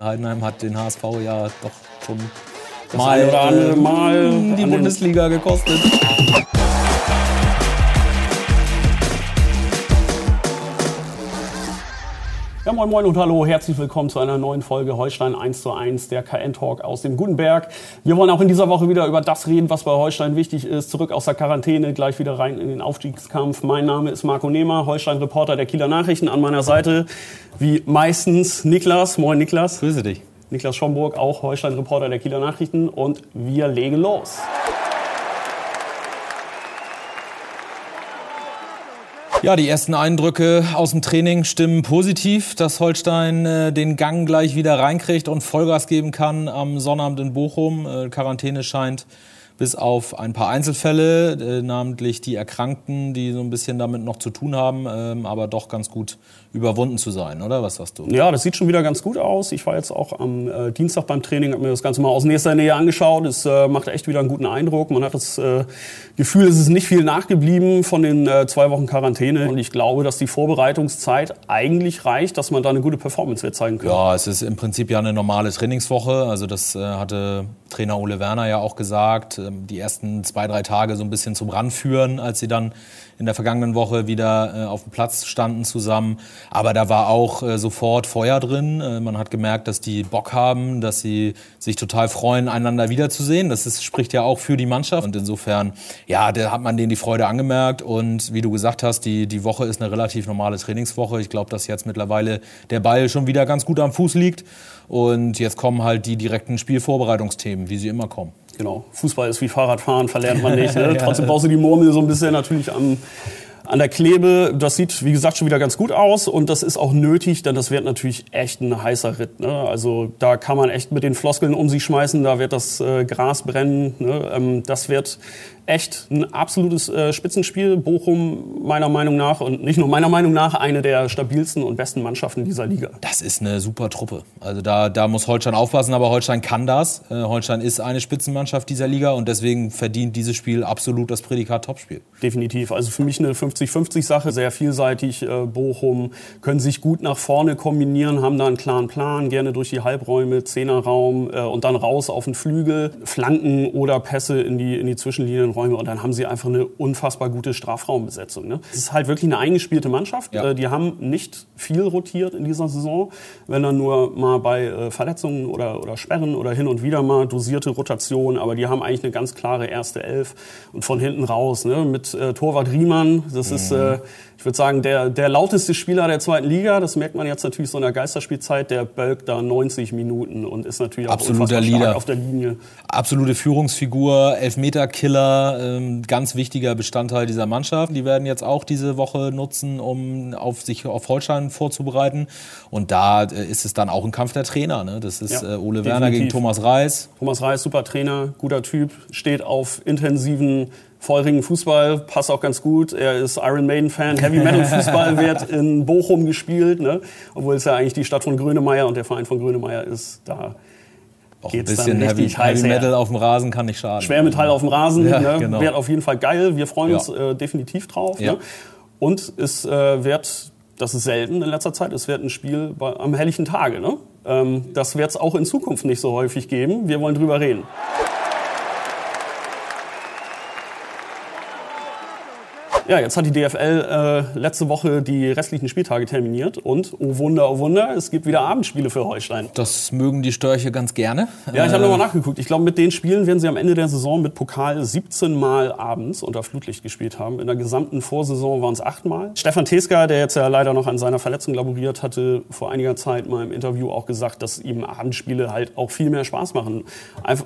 Heidenheim hat den HSV ja doch schon das mal oder andere Mal die Bundesliga gekostet. Ja, moin moin und hallo, herzlich willkommen zu einer neuen Folge Holstein 1 zu 1, der KN-Talk aus dem Gutenberg. Wir wollen auch in dieser Woche wieder über das reden, was bei Holstein wichtig ist. Zurück aus der Quarantäne, gleich wieder rein in den Aufstiegskampf. Mein Name ist Marco Nehmer, Holstein-Reporter der Kieler Nachrichten. An meiner Seite, wie meistens, Niklas. Moin Niklas. Grüße dich. Niklas Schomburg, auch Holstein-Reporter der Kieler Nachrichten. Und wir legen los. Ja, die ersten Eindrücke aus dem Training stimmen positiv, dass Holstein äh, den Gang gleich wieder reinkriegt und Vollgas geben kann am Sonnabend in Bochum. Äh, Quarantäne scheint bis auf ein paar Einzelfälle, äh, namentlich die Erkrankten, die so ein bisschen damit noch zu tun haben, ähm, aber doch ganz gut überwunden zu sein, oder? Was sagst du? Ja, das sieht schon wieder ganz gut aus. Ich war jetzt auch am äh, Dienstag beim Training, habe mir das Ganze mal aus nächster Nähe angeschaut. Es äh, macht echt wieder einen guten Eindruck. Man hat das äh, Gefühl, es ist nicht viel nachgeblieben von den äh, zwei Wochen Quarantäne. Und ich glaube, dass die Vorbereitungszeit eigentlich reicht, dass man da eine gute Performance wird zeigen kann. Ja, es ist im Prinzip ja eine normale Trainingswoche. Also das äh, hatte Trainer Ole Werner ja auch gesagt. Ähm, die ersten zwei, drei Tage so ein bisschen zum Ranführen, als sie dann in der vergangenen Woche wieder äh, auf dem Platz standen zusammen. Aber da war auch äh, sofort Feuer drin. Äh, man hat gemerkt, dass die Bock haben, dass sie sich total freuen, einander wiederzusehen. Das ist, spricht ja auch für die Mannschaft. Und insofern, ja, da hat man denen die Freude angemerkt. Und wie du gesagt hast, die, die Woche ist eine relativ normale Trainingswoche. Ich glaube, dass jetzt mittlerweile der Ball schon wieder ganz gut am Fuß liegt. Und jetzt kommen halt die direkten Spielvorbereitungsthemen, wie sie immer kommen. Genau. Fußball ist wie Fahrradfahren, verlernt man nicht. Ne? Trotzdem brauchst du die Murmel so ein bisschen natürlich am, an der Klebe, das sieht, wie gesagt, schon wieder ganz gut aus und das ist auch nötig, denn das wird natürlich echt ein heißer Ritt. Ne? Also da kann man echt mit den Floskeln um sich schmeißen, da wird das äh, Gras brennen. Ne? Ähm, das wird echt ein absolutes äh, Spitzenspiel. Bochum meiner Meinung nach und nicht nur meiner Meinung nach eine der stabilsten und besten Mannschaften dieser Liga. Das ist eine super Truppe. Also da, da muss Holstein aufpassen, aber Holstein kann das. Äh, Holstein ist eine Spitzenmannschaft dieser Liga und deswegen verdient dieses Spiel absolut das Prädikat Topspiel. Definitiv. Also für mich eine 50 50-50-Sache, sehr vielseitig. Äh, Bochum können sich gut nach vorne kombinieren, haben da einen klaren Plan, gerne durch die Halbräume, Zehnerraum äh, und dann raus auf den Flügel, Flanken oder Pässe in die, in die Zwischenlinienräume und dann haben sie einfach eine unfassbar gute Strafraumbesetzung. Ne? Es ist halt wirklich eine eingespielte Mannschaft. Ja. Äh, die haben nicht viel rotiert in dieser Saison, wenn dann nur mal bei Verletzungen oder, oder Sperren oder hin und wieder mal dosierte Rotation, aber die haben eigentlich eine ganz klare erste Elf und von hinten raus ne? mit Torwart Riemann, das mhm. ist äh, ich würde sagen, der, der lauteste Spieler der zweiten Liga, das merkt man jetzt natürlich so in der Geisterspielzeit, der bölkt da 90 Minuten und ist natürlich auch Absoluter Leader. auf der Linie. Absolute Führungsfigur, Elfmeterkiller, ähm, ganz wichtiger Bestandteil dieser Mannschaft. Die werden jetzt auch diese Woche nutzen, um auf sich auf Holstein vorzubereiten. Und da äh, ist es dann auch ein Kampf der Trainer. Ne? Das ist ja, äh, Ole definitiv. Werner gegen Thomas Reis. Thomas Reis, super Trainer, guter Typ, steht auf intensiven feurigen Fußball, passt auch ganz gut. Er ist Iron Maiden-Fan. Heavy Metal Fußball wird in Bochum gespielt, ne? obwohl es ja eigentlich die Stadt von Grönemeyer und der Verein von Grönemeyer ist. Da auch ein bisschen Heavy, Heavy Metal auf dem Rasen kann nicht schaden. Schwermetall auf dem Rasen ja, ne? genau. wird auf jeden Fall geil. Wir freuen uns äh, definitiv drauf. Ja. Ne? Und es äh, wird, das ist selten in letzter Zeit, es wird ein Spiel bei, am helllichen Tage. Ne? Ähm, das wird es auch in Zukunft nicht so häufig geben. Wir wollen drüber reden. Ja, jetzt hat die DFL äh, letzte Woche die restlichen Spieltage terminiert und, oh Wunder, oh Wunder, es gibt wieder Abendspiele für Holstein. Das mögen die Störche ganz gerne. Ja, ich habe nochmal nachgeguckt. Ich glaube, mit den Spielen werden sie am Ende der Saison mit Pokal 17 Mal abends unter Flutlicht gespielt haben. In der gesamten Vorsaison waren es acht Mal. Stefan Teska, der jetzt ja leider noch an seiner Verletzung laboriert hatte, vor einiger Zeit mal im Interview auch gesagt, dass ihm Abendspiele halt auch viel mehr Spaß machen.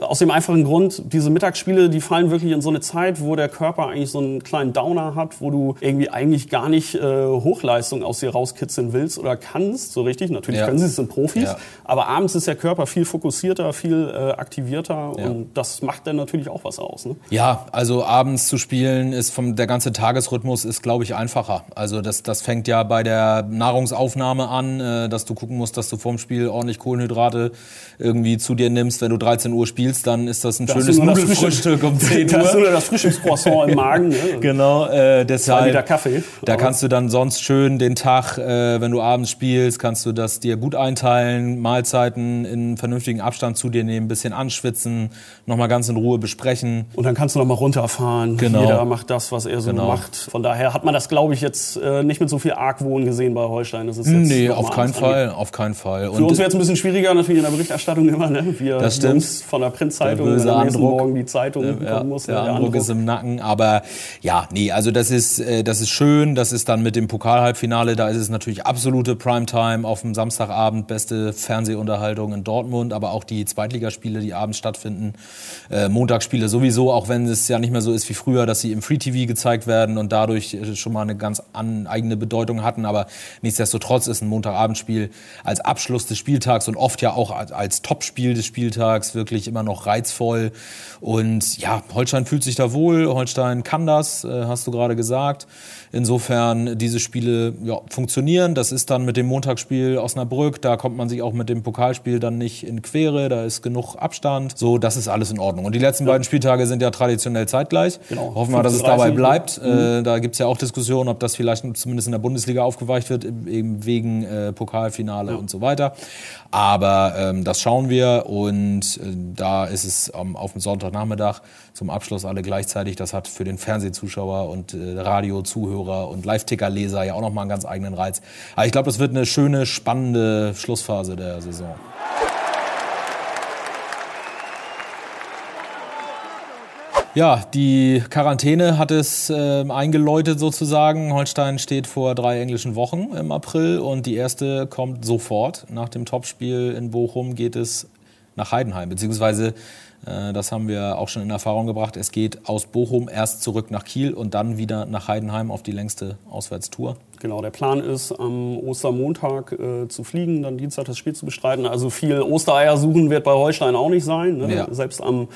Aus dem einfachen Grund, diese Mittagsspiele, die fallen wirklich in so eine Zeit, wo der Körper eigentlich so einen kleinen Downer hat hat, wo du irgendwie eigentlich gar nicht äh, Hochleistung aus dir rauskitzeln willst oder kannst, so richtig. Natürlich ja. können sie es, sind Profis, ja. aber abends ist der Körper viel fokussierter, viel äh, aktivierter ja. und das macht dann natürlich auch was aus. Ne? Ja, also abends zu spielen ist vom der ganze Tagesrhythmus ist, glaube ich, einfacher. Also das, das fängt ja bei der Nahrungsaufnahme an, äh, dass du gucken musst, dass du vorm Spiel ordentlich Kohlenhydrate irgendwie zu dir nimmst. Wenn du 13 Uhr spielst, dann ist das ein das schönes Nudelfrühstück um 10 Uhr. Das ist nur das Frühstückscroissant im Magen. Ne? Genau. Äh, äh, deshalb, Liter Kaffee. Da kannst du dann sonst schön den Tag, äh, wenn du abends spielst, kannst du das dir gut einteilen, Mahlzeiten in vernünftigen Abstand zu dir nehmen, bisschen anschwitzen, nochmal ganz in Ruhe besprechen. Und dann kannst du nochmal runterfahren. Genau. Jeder macht das, was er so Genau. macht. Von daher hat man das, glaube ich, jetzt äh, nicht mit so viel Argwohn gesehen bei Holstein. Das ist jetzt Nee, auf keinen. Fall, auf keinen Fall. Für uns wäre es ein bisschen schwieriger natürlich in der Berichterstattung immer. Ne? Wir Das stimmt. Jungs von der Printzeitung, Der am nächsten Andruck. Morgen die Zeitung ja, kommen muss. ne? der Andruck ist im Nacken, aber ja, nee, also das ist, äh, das ist schön, das ist dann mit dem Pokalhalbfinale, da ist es natürlich absolute Primetime auf dem Samstagabend, beste Fernsehunterhaltung in Dortmund, aber auch die Zweitligaspiele, die abends stattfinden, äh, Montagsspiele sowieso, auch wenn es ja nicht mehr so ist wie früher, dass sie im Free TV gezeigt werden und dadurch äh, schon mal eine ganz an, eigene Bedeutung hatten, aber nichtsdestotrotz ist ein Montagabendspiel als Abschluss des Spieltags und oft ja auch als, als Topspiel des Spieltags wirklich immer noch reizvoll. Und ja, Holstein fühlt sich da wohl, Holstein kann das, äh, hast du gerade gesagt. Insofern diese Spiele ja, funktionieren. Das ist dann mit dem Montagsspiel Osnabrück, da kommt man sich auch mit dem Pokalspiel dann nicht in Quere, da ist genug Abstand. So, das ist alles in Ordnung. Und die letzten beiden Spieltage sind ja traditionell zeitgleich. Genau. Hoffen wir, dass es 15:30, dabei bleibt. Äh, da gibt's ja auch Diskussionen, ob das vielleicht zumindest in der Bundesliga aufgeweicht wird, eben wegen äh, Pokalfinale und so weiter. Aber ähm, das schauen wir und äh, da ist es ähm, auf dem Sonntagnachmittag zum Abschluss alle gleichzeitig. Das hat für den Fernsehzuschauer und Radiozuhörer und Live-Ticker-Leser ja auch nochmal einen ganz eigenen Reiz. Aber ich glaube, das wird eine schöne, spannende Schlussphase der Saison. Ja, die Quarantäne hat es äh, eingeläutet sozusagen. Holstein steht vor drei englischen Wochen im April und die erste kommt sofort. Nach dem Topspiel in Bochum geht es nach Heidenheim, beziehungsweise das haben wir auch schon in Erfahrung gebracht. Es geht aus Bochum erst zurück nach Kiel und dann wieder nach Heidenheim auf die längste Auswärtstour. Genau, der Plan ist, am Ostermontag äh, zu fliegen, dann Dienstag das Spiel zu bestreiten. Also viel Ostereier suchen wird bei Holstein auch nicht sein. Ne? Ja. Selbst am,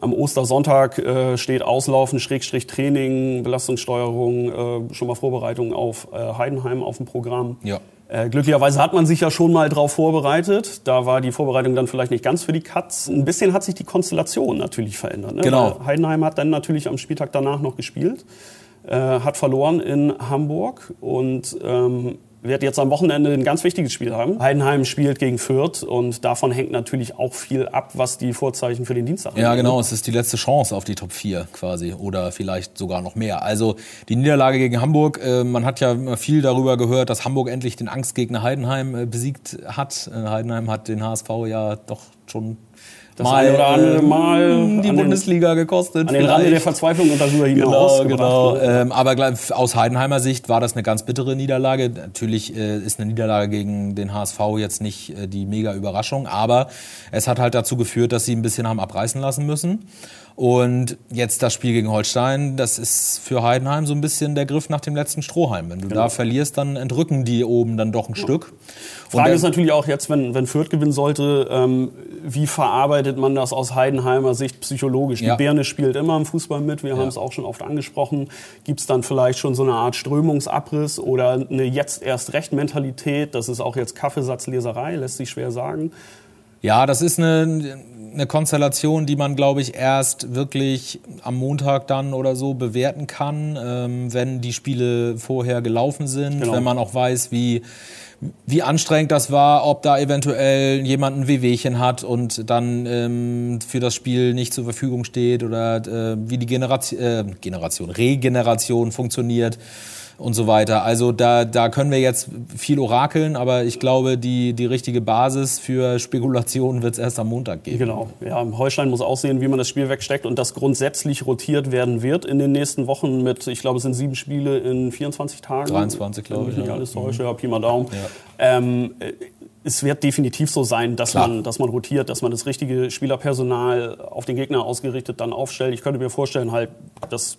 am Ostersonntag äh, steht Auslaufen, Schrägstrich Training, Belastungssteuerung, äh, schon mal Vorbereitung auf äh, Heidenheim auf dem Programm. Ja. Äh, glücklicherweise hat man sich ja schon mal darauf vorbereitet. Da war die Vorbereitung dann vielleicht nicht ganz für die Katz. Ein bisschen hat sich die Konstellation natürlich verändert. Ne? Genau. Weil Heidenheim hat dann natürlich am Spieltag danach noch gespielt, äh, hat verloren in Hamburg und ähm, wird jetzt am Wochenende ein ganz wichtiges Spiel haben. Heidenheim spielt gegen Fürth und davon hängt natürlich auch viel ab, was die Vorzeichen für den Dienstag Ja, angeht. genau. Es ist die letzte Chance auf die Top 4 quasi oder vielleicht sogar noch mehr. Also die Niederlage gegen Hamburg, äh, man hat ja viel darüber gehört, dass Hamburg endlich den Angstgegner Heidenheim äh, besiegt hat. Äh, Heidenheim hat den HSV ja doch schon Das eine oder andere Mal äh, die an den- Bundesliga gekostet. An den Rande der. Verzweiflung und darüber hinaus. Genau, genau. Ähm, aber aus Heidenheimer Sicht war das eine ganz bittere Niederlage. Natürlich äh, ist eine Niederlage gegen den HSV jetzt nicht äh, die mega Überraschung, aber es hat halt dazu geführt, dass sie ein bisschen haben abreißen lassen müssen. Und jetzt das Spiel gegen Holstein, das ist für Heidenheim so ein bisschen der Griff nach dem letzten Strohhalm. Wenn du da verlierst, dann entrücken die oben dann doch ein Stück. Und Frage ist natürlich auch jetzt, wenn, wenn Fürth gewinnen sollte, ähm, wie verarbeitet man das aus Heidenheimer Sicht psychologisch? Ja. Die Birne spielt immer im Fußball mit, wir haben es auch schon oft angesprochen. Gibt es dann vielleicht schon so eine Art Strömungsabriss oder eine jetzt erst recht Mentalität? Das ist auch jetzt Kaffeesatzleserei, lässt sich schwer sagen. Ja, das ist eine, eine Konstellation, die man, glaube ich, erst wirklich am Montag dann oder so bewerten kann, ähm, wenn die Spiele vorher gelaufen sind, Genau. wenn man auch weiß, wie, wie anstrengend das war, ob da eventuell jemand ein Wehwehchen hat und dann ähm, für das Spiel nicht zur Verfügung steht oder äh, wie die Generation, äh, Generation, Regeneration funktioniert und so weiter. Also da, da können wir jetzt viel orakeln, aber ich glaube, die, die richtige Basis für Spekulationen wird es erst am Montag geben. Genau. Ja, Holstein muss auch sehen, wie man das Spiel wegsteckt und das grundsätzlich rotiert werden wird in den nächsten Wochen mit, ich glaube, es sind sieben Spiele in 24 Tagen. 23, glaube Wenn ich, ja. Mhm. alles täusche, ja, Pi mal Daumen. Ähm, äh, es wird definitiv so sein, dass Klar. man, dass man rotiert, dass man das richtige Spielerpersonal auf den Gegner ausgerichtet dann aufstellt. Ich könnte mir vorstellen, halt, dass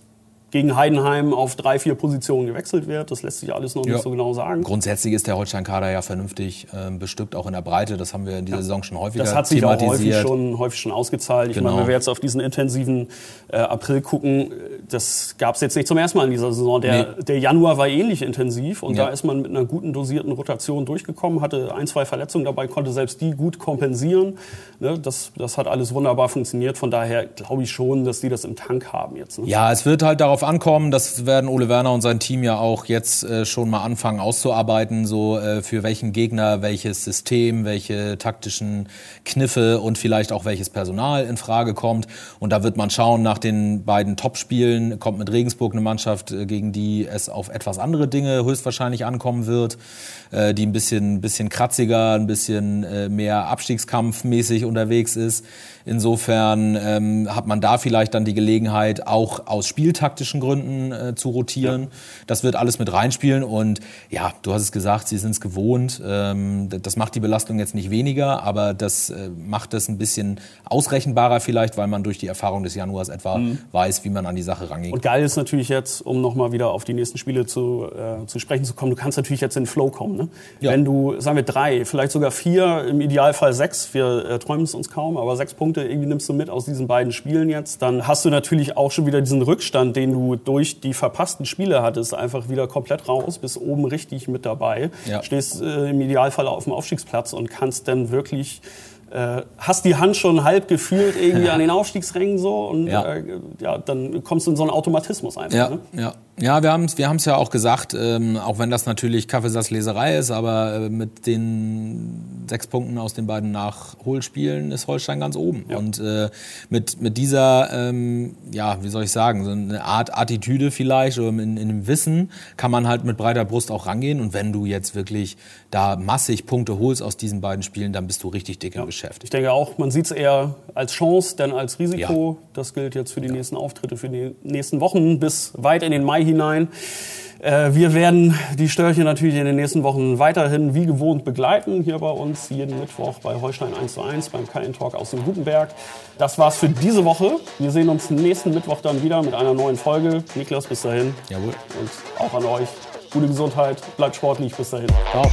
gegen Heidenheim auf drei, vier Positionen gewechselt wird. Das lässt sich alles noch Ja. nicht so genau sagen. Grundsätzlich ist der Holstein-Kader ja vernünftig ähm, bestückt, auch in der Breite. Das haben wir in dieser Saison schon häufiger Das hat sich auch häufig schon, häufig schon ausgezahlt. Ich Genau. meine, wenn wir jetzt auf diesen intensiven äh, April gucken, das gab es jetzt nicht zum ersten Mal in dieser Saison. Der, der Januar war ähnlich intensiv und Ja. da ist man mit einer guten dosierten Rotation durchgekommen, hatte ein, zwei Verletzungen dabei, konnte selbst die gut kompensieren. Ne, das, das hat alles wunderbar funktioniert. Von daher glaube ich schon, dass die das im Tank haben jetzt. Ne? Ja, es wird halt darauf ankommen. Das werden Ole Werner und sein Team ja auch jetzt äh, schon mal anfangen auszuarbeiten, so äh, für welchen Gegner welches System, welche taktischen Kniffe und vielleicht auch welches Personal in Frage kommt. Und da wird man schauen nach den beiden Topspielen, kommt mit Regensburg eine Mannschaft, äh, gegen die es auf etwas andere Dinge höchstwahrscheinlich ankommen wird, äh, die ein bisschen, bisschen kratziger, ein bisschen äh, mehr Abstiegskampfmäßig unterwegs ist. Insofern ähm, hat man da vielleicht dann die Gelegenheit, auch aus spieltaktischen Gründen äh, zu rotieren. Ja. Das wird alles mit reinspielen und ja, du hast es gesagt, sie sind es gewohnt. Ähm, das macht die Belastung jetzt nicht weniger, aber das äh, macht es ein bisschen ausrechenbarer vielleicht, weil man durch die Erfahrung des Januars etwa mhm. weiß, wie man an die Sache rangeht. Und geil ist natürlich jetzt, um nochmal wieder auf die nächsten Spiele zu, äh, zu sprechen zu kommen, du kannst natürlich jetzt in den Flow kommen. Ne? Ja. Wenn du, sagen wir drei, vielleicht sogar vier, im Idealfall sechs, wir äh, träumen es uns kaum, aber sechs Punkte Punkte irgendwie nimmst du mit aus diesen beiden Spielen jetzt, dann hast du natürlich auch schon wieder diesen Rückstand, den du durch die verpassten Spiele hattest, einfach wieder komplett raus, bist oben richtig mit dabei, ja. stehst äh, im Idealfall auf dem Aufstiegsplatz und kannst dann wirklich äh, hast die Hand schon halb gefühlt irgendwie an den Aufstiegsrängen so und ja. Äh, ja, dann kommst du in so einen Automatismus einfach. Ja, ne? ja. Ja, wir haben es wir haben's ja auch gesagt, ähm, auch wenn das natürlich Kaffeesatzleserei ist, aber äh, mit den sechs Punkten aus den beiden Nachholspielen ist Holstein ganz oben. Ja. Und äh, mit, mit dieser, ähm, ja, wie soll ich sagen, so eine Art Attitüde vielleicht oder in, in dem Wissen kann man halt mit breiter Brust auch rangehen. Und wenn du jetzt wirklich da massig Punkte holst aus diesen beiden Spielen, dann bist du richtig dick ja. im Geschäft. Ich denke auch, man sieht es eher als Chance, denn als Risiko. Ja. Das gilt jetzt für die nächsten Auftritte, für die nächsten Wochen bis weit in den Mai hinein. Äh, wir werden die Störche natürlich in den nächsten Wochen weiterhin wie gewohnt begleiten, hier bei uns jeden Mittwoch bei Holstein 1 zu 1 beim KN Talk aus dem Gutenberg. Das war's für diese Woche. Wir sehen uns nächsten Mittwoch dann wieder mit einer neuen Folge. Niklas, bis dahin. Jawohl. Und auch an euch. Gute Gesundheit, bleibt sportlich, bis dahin. Ciao.